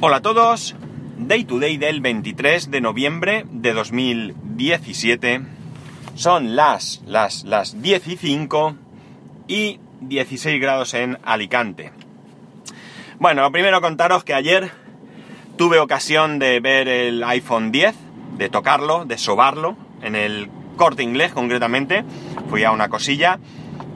Hola a todos, Day to Day del 23 de noviembre de 2017. Son las, las, las 10 y 5 y 16 grados en Alicante. Bueno, lo primero contaros que ayer tuve ocasión de ver el iPhone 10, de tocarlo, de sobarlo, en el corte inglés concretamente. Fui a una cosilla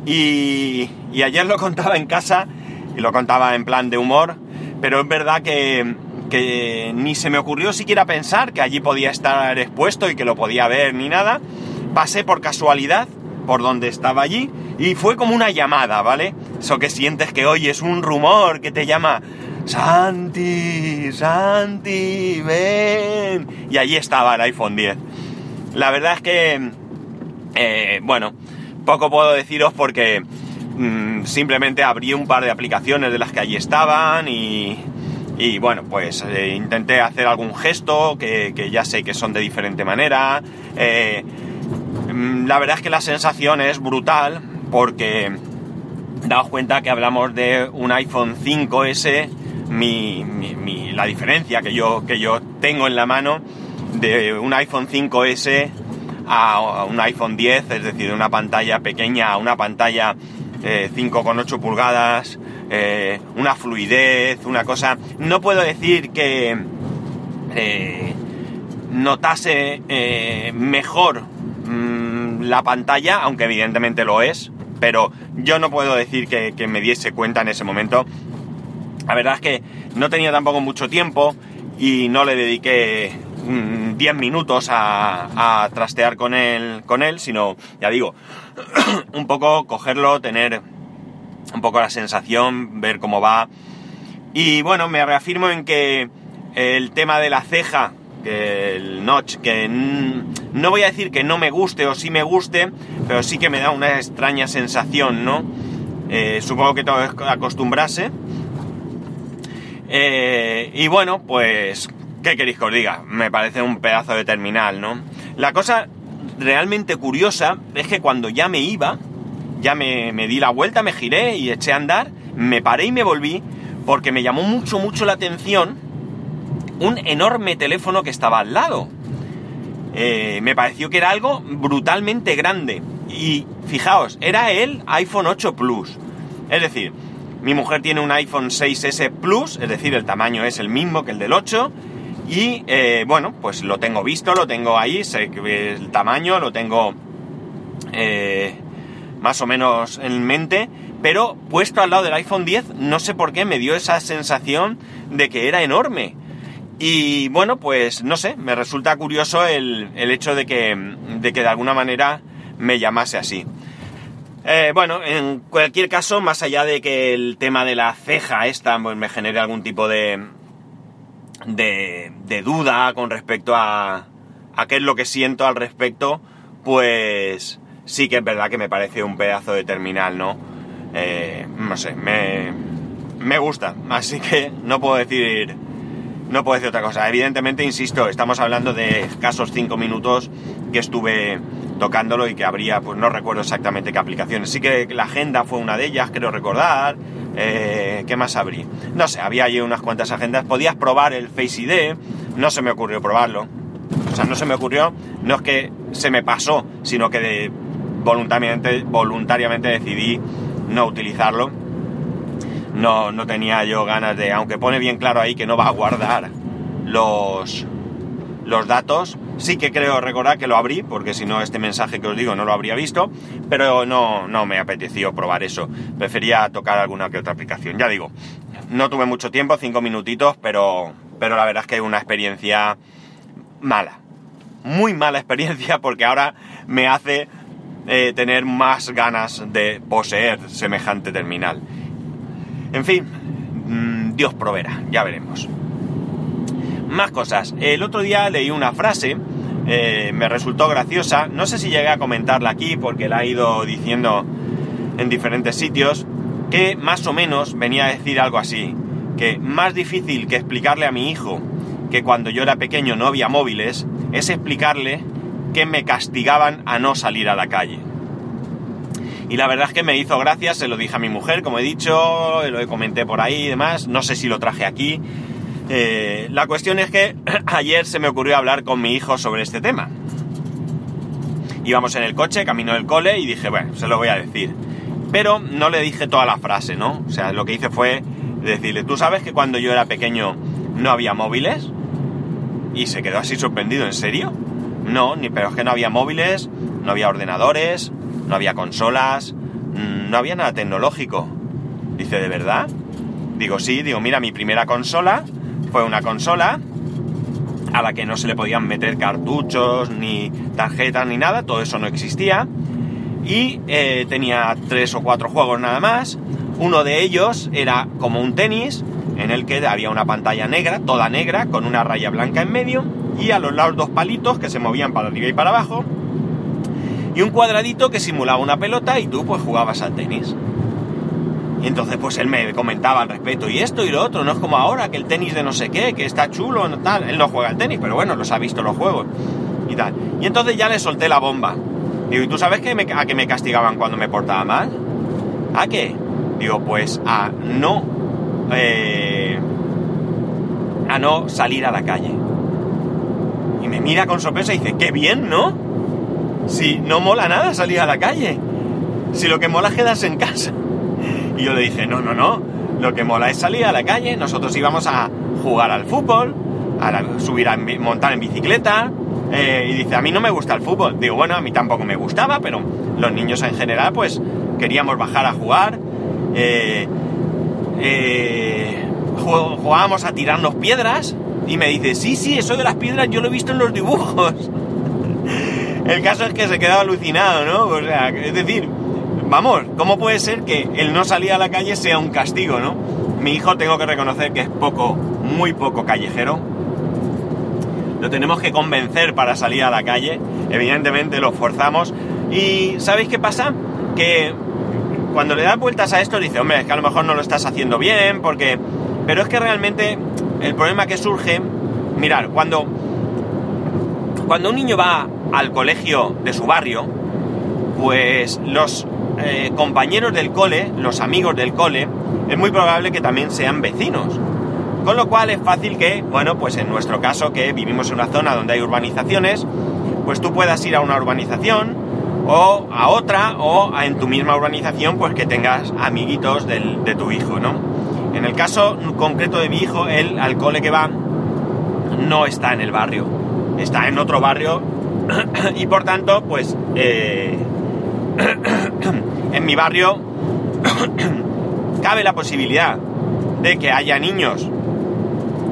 y, y ayer lo contaba en casa y lo contaba en plan de humor, pero es verdad que, que ni se me ocurrió siquiera pensar que allí podía estar expuesto y que lo podía ver ni nada. Pasé por casualidad por donde estaba allí y fue como una llamada, ¿vale? Eso que sientes que oyes un rumor que te llama Santi, Santi, ven. Y allí estaba el iPhone 10. La verdad es que, eh, bueno, poco puedo deciros porque mm, simplemente abrí un par de aplicaciones de las que allí estaban y, bueno, pues eh, intenté hacer algún gesto que, que, ya sé que son de diferente manera. Eh, mm, la verdad es que la sensación es brutal porque daos cuenta que hablamos de un iPhone 5S, mi, mi, mi, la diferencia que yo, que yo tengo en la mano de un iPhone 5S a un iPhone 10, es decir, una pantalla pequeña a una pantalla eh, 5,8 pulgadas, eh, una fluidez, una cosa... No puedo decir que eh, notase eh, mejor mmm, la pantalla, aunque evidentemente lo es, pero yo no puedo decir que, que me diese cuenta en ese momento. La verdad es que no tenía tampoco mucho tiempo y no le dediqué 10 minutos a, trastear con él, con él, sino, ya digo, un poco cogerlo, tener un poco la sensación, ver cómo va. Y bueno, me reafirmo en que el tema de la ceja, que el notch, que no voy a decir que no me guste o sí me guste, pero sí que me da una extraña sensación, ¿no? Eh, supongo que todo es acostumbrarse. Eh, y bueno, pues ¿Qué queréis que os diga? Me parece un pedazo de terminal, ¿no? La cosa realmente curiosa es que cuando ya me iba, ya me, di la vuelta, me giré y eché a andar, me paré y me volví porque me llamó mucho, mucho la atención un enorme teléfono que estaba al lado. Eh, me pareció que era algo brutalmente grande. Y fijaos, era el iPhone 8 Plus. Es decir, mi mujer tiene un iPhone 6S Plus, es decir, el tamaño es el mismo que el del 8 y eh, bueno, pues lo tengo visto, lo tengo ahí, sé el tamaño, lo tengo eh, más o menos en mente, pero puesto al lado del iPhone 10, no sé por qué me dio esa sensación de que era enorme. Y bueno, pues no sé, me resulta curioso el, el hecho de que, de que de alguna manera me llamase así. Eh, bueno, en cualquier caso, más allá de que el tema de la ceja esta pues, me genere algún tipo de, de, de, duda con respecto a, a qué es lo que siento al respecto, pues sí que es verdad que me parece un pedazo de terminal, ¿no? Eh, no sé, me, me gusta, así que no puedo decir no puedo decir otra cosa. Evidentemente, insisto, estamos hablando de escasos 5 minutos que estuve tocándolo y que habría, pues no recuerdo exactamente qué aplicaciones. Sí que la agenda fue una de ellas, creo recordar. Eh, ¿Qué más abrí? No sé, había allí unas cuantas agendas. Podías probar el Face ID, no se me ocurrió probarlo. O sea, no se me ocurrió, no es que se me pasó, sino que de, voluntariamente, voluntariamente decidí no utilizarlo. No, no tenía yo ganas de, aunque pone bien claro ahí que no va a guardar los, los datos, sí que creo recordar que lo abrí, porque si no este mensaje que os digo no lo habría visto, pero no, no me apeteció probar eso. Prefería tocar alguna que otra aplicación. Ya digo, no tuve mucho tiempo, cinco minutitos, pero, pero la verdad es que es una experiencia mala. Muy mala experiencia porque ahora me hace eh, tener más ganas de poseer semejante terminal. En fin, mmm, Dios proveerá, ya veremos. Más cosas. El otro día leí una frase, eh, me resultó graciosa, no sé si llegué a comentarla aquí porque la he ido diciendo en diferentes sitios, que más o menos venía a decir algo así, que más difícil que explicarle a mi hijo que cuando yo era pequeño no había móviles, es explicarle que me castigaban a no salir a la calle. Y la verdad es que me hizo gracia, se lo dije a mi mujer, como he dicho, lo comenté por ahí y demás, no sé si lo traje aquí. Eh, la cuestión es que ayer se me ocurrió hablar con mi hijo sobre este tema. Íbamos en el coche, camino del cole, y dije, bueno, se lo voy a decir. Pero no le dije toda la frase, ¿no? O sea, lo que hice fue decirle, ¿tú sabes que cuando yo era pequeño no había móviles? Y se quedó así sorprendido, ¿en serio? No, ni, pero es que no había móviles, no había ordenadores, no había consolas, mm, no había nada tecnológico. Dice, ¿de verdad? Digo, sí, digo, mira, mi primera consola fue una consola a la que no se le podían meter cartuchos, ni tarjetas, ni nada, todo eso no existía. Y eh, tenía tres o cuatro juegos nada más. Uno de ellos era como un tenis, en el que había una pantalla negra, toda negra, con una raya blanca en medio, y a los lados dos palitos que se movían para arriba y para abajo, y un cuadradito que simulaba una pelota y tú pues jugabas al tenis. Y entonces pues él me comentaba al respecto, y esto y lo otro, no es como ahora que el tenis de no sé qué, que está chulo, no tal, él no juega al tenis, pero bueno, los ha visto los juegos y tal. Y entonces ya le solté la bomba. Digo, ¿y tú sabes que a qué me castigaban cuando me portaba mal? ¿A qué? Digo, pues a no... Eh, a no salir a la calle. Y me mira con sorpresa y dice, qué bien, ¿no? Si no mola nada salir a la calle. Si lo que mola es quedarse en casa. Y yo le dije, no, no, no. Lo que mola es salir a la calle. Nosotros íbamos a jugar al fútbol, a subir a montar en bicicleta. Eh, y dice, a mí no me gusta el fútbol. Digo, bueno, a mí tampoco me gustaba, pero los niños en general, pues queríamos bajar a jugar. Eh, eh, jugábamos a tirarnos piedras. Y me dice, sí, sí, eso de las piedras yo lo he visto en los dibujos. el caso es que se quedaba alucinado, ¿no? O sea, es decir, vamos, ¿cómo puede ser que el no salir a la calle sea un castigo, ¿no? Mi hijo tengo que reconocer que es poco, muy poco callejero. Lo tenemos que convencer para salir a la calle. Evidentemente lo forzamos. Y ¿sabéis qué pasa? Que cuando le das vueltas a esto dice, hombre, es que a lo mejor no lo estás haciendo bien, porque... Pero es que realmente el problema que surge, mirar, cuando, cuando un niño va al colegio de su barrio, pues los eh, compañeros del cole, los amigos del cole, es muy probable que también sean vecinos. Con lo cual es fácil que, bueno, pues en nuestro caso que vivimos en una zona donde hay urbanizaciones, pues tú puedas ir a una urbanización o a otra o en tu misma urbanización pues que tengas amiguitos de tu hijo, ¿no? En el caso concreto de mi hijo, él al cole que va no está en el barrio, está en otro barrio y por tanto pues eh, barrio cabe la posibilidad de que haya niños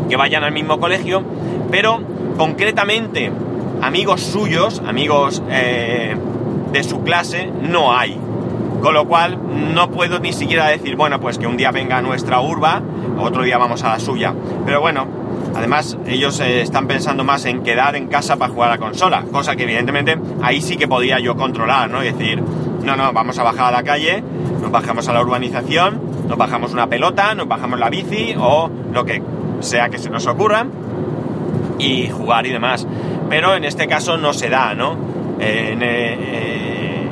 que vayan al mismo colegio, pero concretamente amigos suyos, amigos eh, de su clase, no hay. Con lo cual no puedo ni siquiera decir, bueno, pues que un día venga a nuestra urba, otro día vamos a la suya. Pero bueno, además ellos eh, están pensando más en quedar en casa para jugar a la consola, cosa que evidentemente ahí sí que podía yo controlar, ¿no? Y decir, no, no, vamos a bajar a la calle, nos bajamos a la urbanización, nos bajamos una pelota, nos bajamos la bici o lo que sea que se nos ocurra y jugar y demás. Pero en este caso no se da, ¿no? Eh, eh,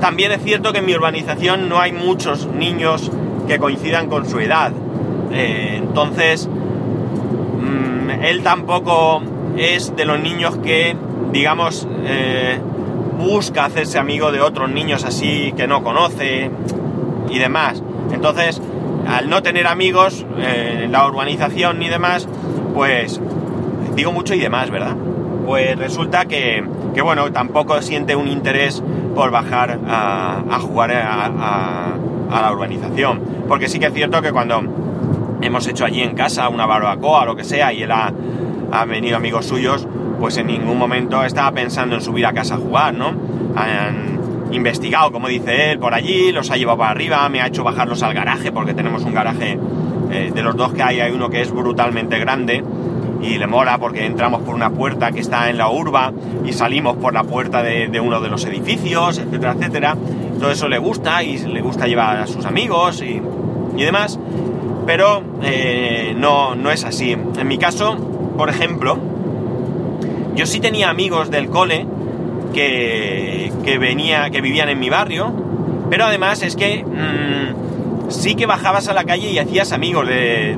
también es cierto que en mi urbanización no hay muchos niños que coincidan con su edad. Eh, entonces, mm, él tampoco es de los niños que, digamos, busca hacerse amigo de otros niños así que no conoce y demás. Entonces, al no tener amigos en la urbanización ni demás, pues digo mucho y demás, ¿verdad? Pues resulta que, que bueno, tampoco siente un interés por bajar a, jugar a, la urbanización. Porque sí que es cierto que cuando hemos hecho allí en casa una barbacoa o lo que sea y él ha, ha venido amigos suyos, pues en ningún momento estaba pensando en subir a casa a jugar, ¿no? Han investigado, como dice él, por allí, los ha llevado para arriba, me ha hecho bajarlos al garaje, porque tenemos un garaje eh, de los dos que hay, hay uno que es brutalmente grande y le mola porque entramos por una puerta que está en la urba y salimos por la puerta de, uno de los edificios, etcétera, etcétera. Todo eso le gusta y le gusta llevar a sus amigos y, demás, pero eh, no, no es así. En mi caso, por ejemplo, yo sí tenía amigos del cole que, que, venía, que vivían en mi barrio, pero además es que mm, sí que bajabas a la calle y hacías amigos de,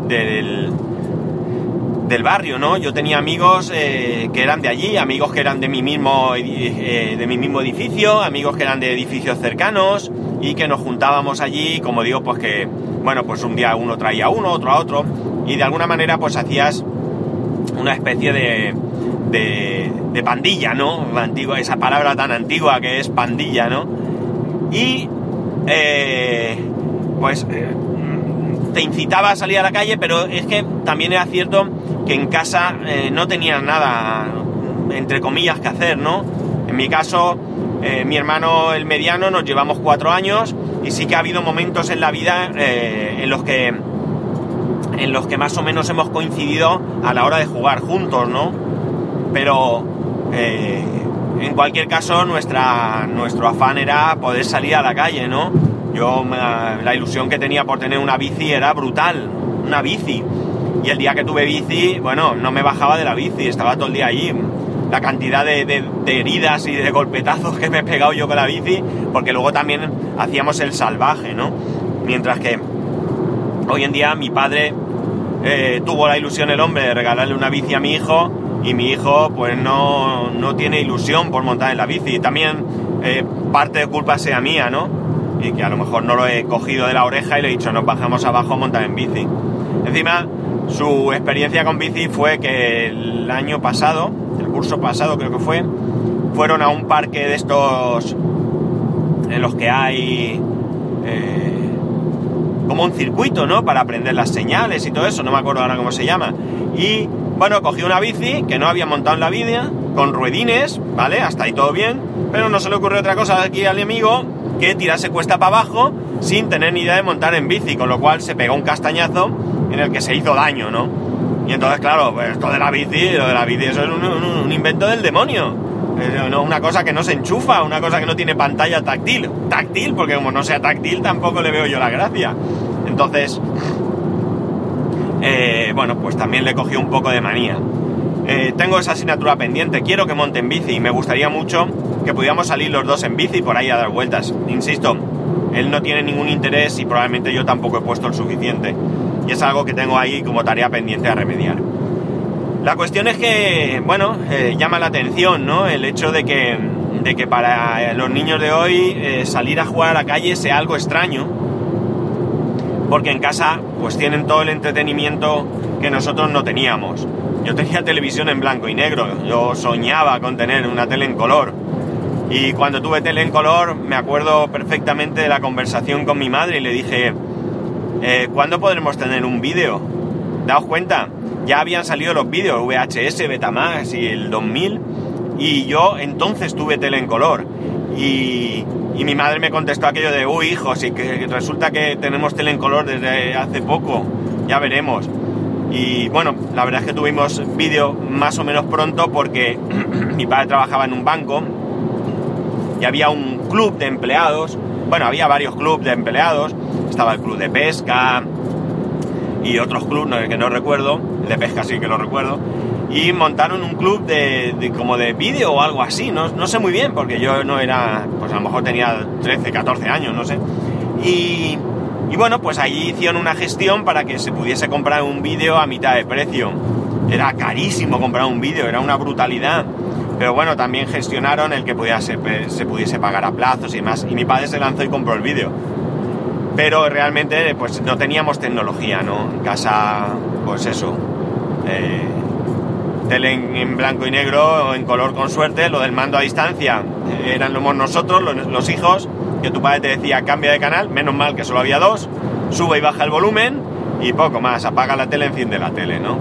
del barrio, ¿no? Yo tenía amigos eh, que eran de allí, amigos que eran de mi mismo eh, de mi mismo edificio, amigos que eran de edificios cercanos y que nos juntábamos allí, como digo, pues que bueno, pues un día uno traía a uno, otro a otro y de alguna manera pues hacías una especie de, de, pandilla, ¿no? Antigua, esa palabra tan antigua que es pandilla, ¿no? Y eh, pues te incitaba a salir a la calle, pero es que también era cierto que en casa eh, no tenías nada, entre comillas, que hacer, ¿no? En mi caso, eh, mi hermano el mediano nos llevamos cuatro años y sí que ha habido momentos en la vida eh, en los que en los que más o menos hemos coincidido a la hora de jugar juntos, ¿no? Pero en cualquier caso nuestra, nuestro afán era poder salir a la calle, ¿no? Yo la ilusión que tenía por tener una bici era brutal, una bici. Y el día que tuve bici, bueno, no me bajaba de la bici, estaba todo el día allí. La cantidad de, heridas y de golpetazos que me he pegado yo con la bici, porque luego también hacíamos el salvaje, ¿no? Mientras que hoy en día mi padre eh, tuvo la ilusión el hombre de regalarle una bici a mi hijo y mi hijo pues no, no tiene ilusión por montar en la bici. También eh, parte de culpa sea mía, ¿no? Y que a lo mejor no lo he cogido de la oreja y le he dicho nos bajamos abajo a montar en bici. Encima su experiencia con bici fue que el año pasado, el curso pasado creo que fue, fueron a un parque de estos en los que hay eh, como un circuito, ¿no? Para aprender las señales y todo eso, no me acuerdo ahora cómo se llama. Y bueno, cogí una bici que no había montado en la vida, con ruedines, ¿vale? Hasta ahí todo bien, pero no se le ocurrió otra cosa aquí al amigo que tirarse cuesta para abajo sin tener ni idea de montar en bici, con lo cual se pegó un castañazo en el que se hizo daño, ¿no? Y entonces, claro, pues esto de la bici, lo de la bici, eso es un, invento del demonio. una cosa que no se enchufa, una cosa que no tiene pantalla táctil. Táctil, porque como no sea táctil tampoco le veo yo la gracia. Entonces, eh, bueno, pues también le cogí un poco de manía. Eh, tengo esa asignatura pendiente, quiero que monte en bici y me gustaría mucho que pudiéramos salir los dos en bici por ahí a dar vueltas. Insisto, él no tiene ningún interés y probablemente yo tampoco he puesto el suficiente. Y es algo que tengo ahí como tarea pendiente a remediar. La cuestión es que, bueno, eh, llama la atención, ¿no? El hecho de que, de que para los niños de hoy salir a jugar a la calle sea algo extraño. Porque en casa pues tienen todo el entretenimiento que nosotros no teníamos. Yo tenía televisión en blanco y negro, yo soñaba con tener una tele en color y cuando tuve tele en color, me acuerdo perfectamente de la conversación con mi madre y le dije, eh, ¿cuándo podremos tener un vídeo? Daos cuenta, ya habían salido los vídeos, VHS, Betamax y el 2000, y yo entonces tuve tele en color. Y, mi madre me contestó aquello de, uy, hijo, si que resulta que tenemos tele en color desde hace poco, ya veremos. Y bueno, la verdad es que tuvimos vídeo más o menos pronto porque mi padre trabajaba en un banco y había un club de empleados, bueno, había varios clubes de empleados, estaba el club de pesca y otros clubes que no recuerdo, el de pesca sí que lo recuerdo, y montaron un club de, como de vídeo o algo así, no, no, sé muy bien, porque yo no era, pues a lo mejor tenía 13, 14 años, no sé. Y, y bueno, pues allí hicieron una gestión para que se pudiese comprar un vídeo a mitad de precio. Era carísimo comprar un vídeo, era una brutalidad. Pero bueno, también gestionaron el que pudiese, se pudiese pagar a plazos y más. Y mi padre se lanzó y compró el vídeo. Pero realmente pues no teníamos tecnología, ¿no? En casa, pues eso. Eh, tele en, blanco y negro o en color con suerte. Lo del mando a distancia eran nosotros, los, los hijos, que tu padre te decía cambia de canal. Menos mal que solo había dos. Sube y baja el volumen y poco más. Apaga la tele, enciende la tele, ¿no?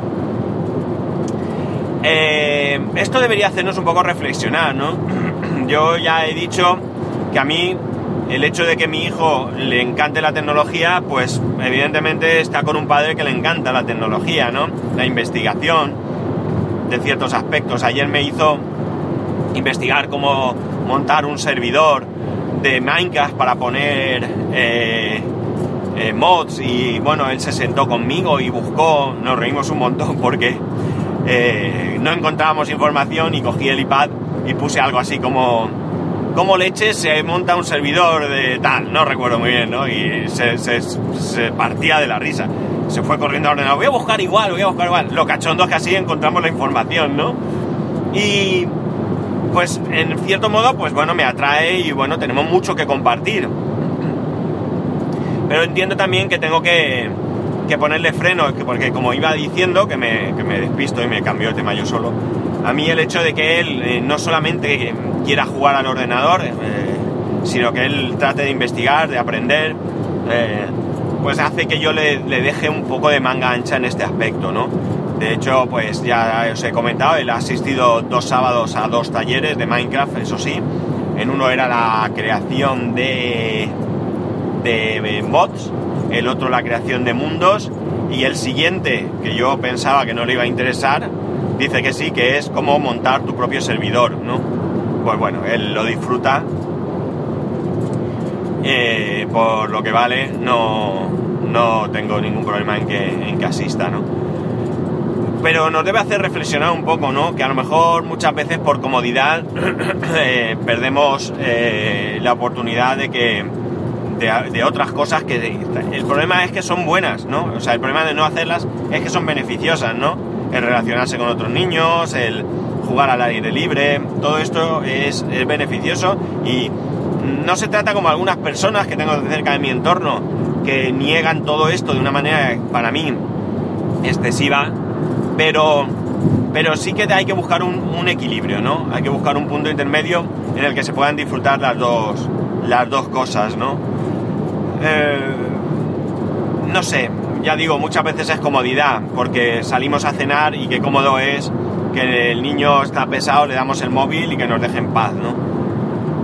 Eh, esto debería hacernos un poco reflexionar, ¿no? Yo ya he dicho que a mí el hecho de que mi hijo le encante la tecnología, pues evidentemente está con un padre que le encanta la tecnología, ¿no? La investigación de ciertos aspectos. Ayer me hizo investigar cómo montar un servidor de Minecraft para poner eh, eh, mods y bueno, él se sentó conmigo y buscó, nos reímos un montón porque eh, no encontrábamos información y cogí el iPad y puse algo así como leche se monta un servidor de tal, no recuerdo muy bien, ¿no? Y se, partía de la risa. Se fue corriendo al ordenador, voy a buscar igual, voy a buscar igual. Lo cachondo es que así encontramos la información, ¿no? Y pues en cierto modo, pues bueno, me atrae y bueno, tenemos mucho que compartir. Pero entiendo también que tengo que, que ponerle freno, porque como iba diciendo, que me, que me despisto y me cambió el tema yo solo, a mí el hecho de que él eh, no solamente quiera jugar al ordenador, eh, sino que él trate de investigar, de aprender, eh, pues hace que yo le, deje un poco de manga ancha en este aspecto, ¿no? De hecho, pues ya os he comentado, él ha asistido dos sábados a dos talleres de Minecraft, eso sí. En uno era la creación de, de mods, el otro la creación de mundos, y el siguiente, que yo pensaba que no le iba a interesar, dice que sí, que es como montar tu propio servidor, ¿no? Pues bueno, él lo disfruta. Eh, por lo que vale, no, no tengo ningún problema en que, en que asista, ¿no? Pero nos debe hacer reflexionar un poco, ¿no? Que a lo mejor muchas veces por comodidad eh, perdemos eh, la oportunidad de que de, de, otras cosas que el problema es que son buenas, ¿no? O sea, el problema de no hacerlas es que son beneficiosas, ¿no? El relacionarse con otros niños, el jugar al aire libre, todo esto es, es beneficioso y no se trata como algunas personas que tengo cerca de mi entorno que niegan todo esto de una manera para mí excesiva, pero, pero sí que hay que buscar un, equilibrio, ¿no? Hay que buscar un punto intermedio en el que se puedan disfrutar las dos, las dos cosas, ¿no? Eh, no sé, ya digo, muchas veces es comodidad, porque salimos a cenar y qué cómodo es que el niño está pesado, le damos el móvil y que nos deje en paz, ¿no?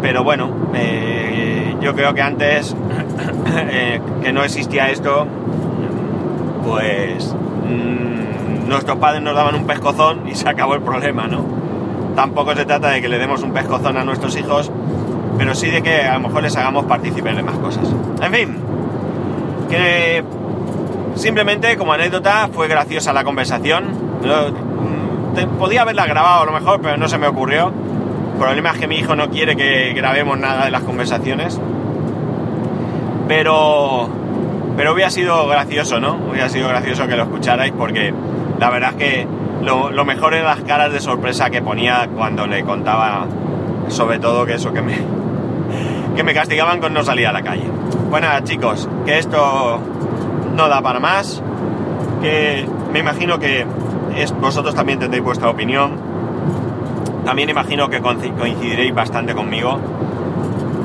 Pero bueno, eh, yo creo que antes eh, que no existía esto, pues mmm, nuestros padres nos daban un pescozón y se acabó el problema, ¿no? Tampoco se trata de que le demos un pescozón a nuestros hijos, pero sí de que a lo mejor les hagamos participar de más cosas. En fin, que simplemente como anécdota fue graciosa la conversación. Te, podía haberla grabado a lo mejor, pero no se me ocurrió. El problema es que mi hijo no quiere que grabemos nada de las conversaciones. Pero, pero hubiera sido gracioso, ¿no? Hubiera sido gracioso que lo escucharais porque la verdad es que lo, mejor eran las caras de sorpresa que ponía cuando le contaba, sobre todo que eso que me, que me castigaban con no salir a la calle. Bueno, chicos, que esto no da para más, que me imagino que vosotros también tendréis vuestra opinión, también imagino que coincidiréis bastante conmigo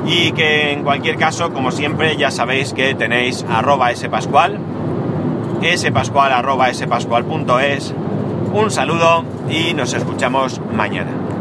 y que en cualquier caso, como siempre, ya sabéis que tenéis arroba spascual, spascual arroba spascual.es, un saludo y nos escuchamos mañana.